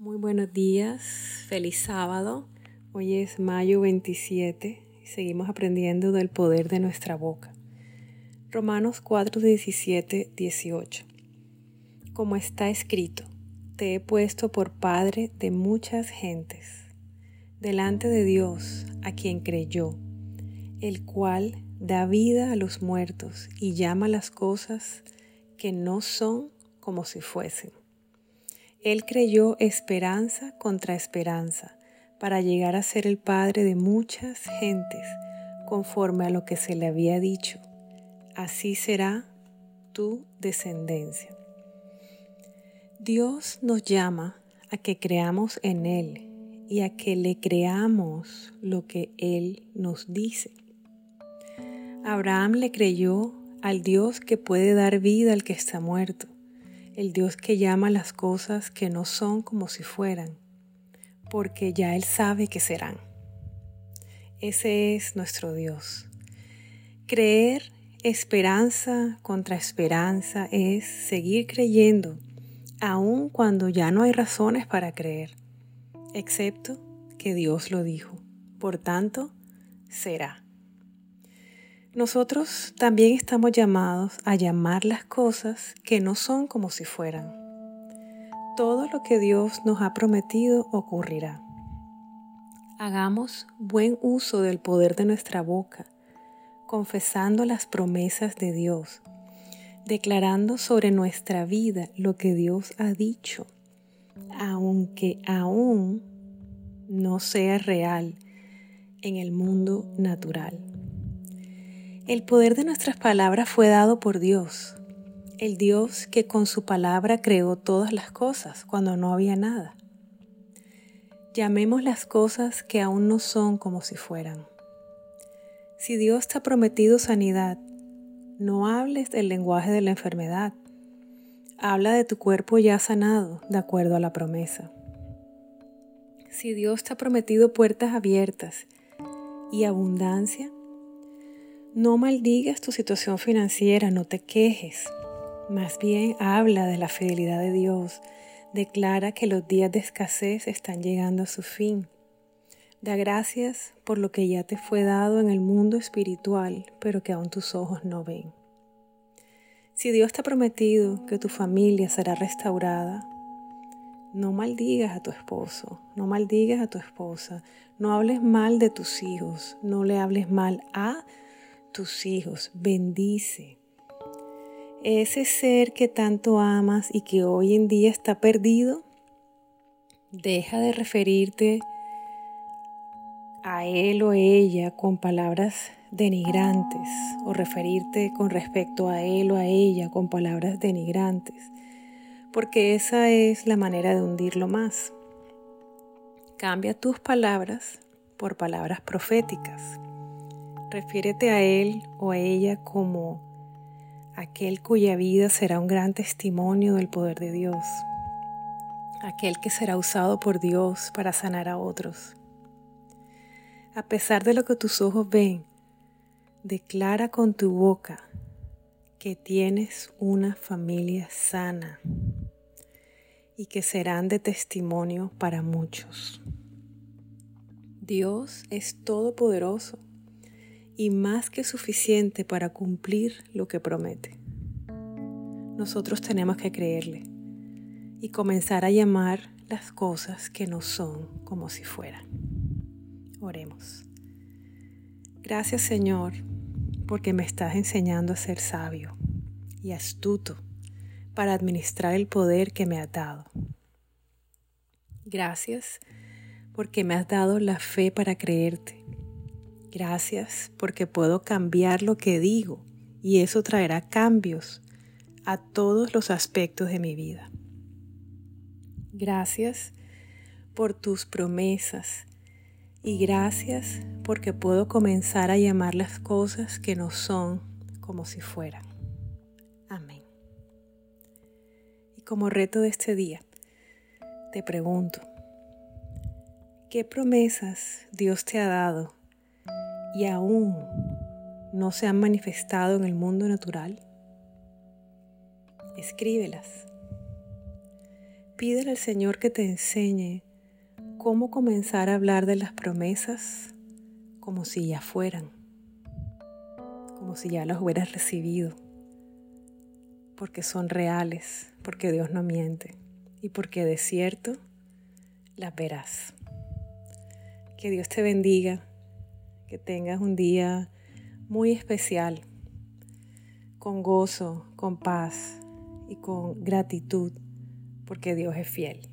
Muy buenos días, feliz sábado. Hoy es mayo 27 y seguimos aprendiendo del poder de nuestra boca. Romanos 4, 17, 18. Como está escrito, te he puesto por padre de muchas gentes, delante de Dios a quien creyó, el cual da vida a los muertos y llama las cosas que no son como si fuesen. Él creyó esperanza contra esperanza para llegar a ser el padre de muchas gentes conforme a lo que se le había dicho. Así será tu descendencia. Dios nos llama a que creamos en Él y a que le creamos lo que Él nos dice. Abraham le creyó al Dios que puede dar vida al que está muerto el Dios que llama las cosas que no son como si fueran, porque ya Él sabe que serán. Ese es nuestro Dios. Creer esperanza contra esperanza es seguir creyendo, aun cuando ya no hay razones para creer, excepto que Dios lo dijo. Por tanto, será. Nosotros también estamos llamados a llamar las cosas que no son como si fueran. Todo lo que Dios nos ha prometido ocurrirá. Hagamos buen uso del poder de nuestra boca, confesando las promesas de Dios, declarando sobre nuestra vida lo que Dios ha dicho, aunque aún no sea real en el mundo natural. El poder de nuestras palabras fue dado por Dios, el Dios que con su palabra creó todas las cosas cuando no había nada. Llamemos las cosas que aún no son como si fueran. Si Dios te ha prometido sanidad, no hables del lenguaje de la enfermedad. Habla de tu cuerpo ya sanado, de acuerdo a la promesa. Si Dios te ha prometido puertas abiertas y abundancia, no maldigas tu situación financiera, no te quejes. Más bien habla de la fidelidad de Dios. Declara que los días de escasez están llegando a su fin. Da gracias por lo que ya te fue dado en el mundo espiritual, pero que aún tus ojos no ven. Si Dios te ha prometido que tu familia será restaurada, no maldigas a tu esposo, no maldigas a tu esposa, no hables mal de tus hijos, no le hables mal a tus hijos, bendice. Ese ser que tanto amas y que hoy en día está perdido, deja de referirte a él o ella con palabras denigrantes o referirte con respecto a él o a ella con palabras denigrantes, porque esa es la manera de hundirlo más. Cambia tus palabras por palabras proféticas. Refiérete a él o a ella como aquel cuya vida será un gran testimonio del poder de Dios, aquel que será usado por Dios para sanar a otros. A pesar de lo que tus ojos ven, declara con tu boca que tienes una familia sana y que serán de testimonio para muchos. Dios es todopoderoso y más que suficiente para cumplir lo que promete. Nosotros tenemos que creerle y comenzar a llamar las cosas que no son como si fueran. Oremos. Gracias Señor porque me estás enseñando a ser sabio y astuto para administrar el poder que me has dado. Gracias porque me has dado la fe para creerte Gracias porque puedo cambiar lo que digo y eso traerá cambios a todos los aspectos de mi vida. Gracias por tus promesas y gracias porque puedo comenzar a llamar las cosas que no son como si fueran. Amén. Y como reto de este día, te pregunto, ¿qué promesas Dios te ha dado y aún no se han manifestado en el mundo natural? Escríbelas. pídele al Señor que te enseñe cómo comenzar a hablar de las promesas como si ya fueran, como si ya las hubieras recibido, porque son reales, porque Dios no miente y porque de cierto las verás. Que Dios te bendiga, que tengas un día muy especial, con gozo, con paz y con gratitud, porque Dios es fiel.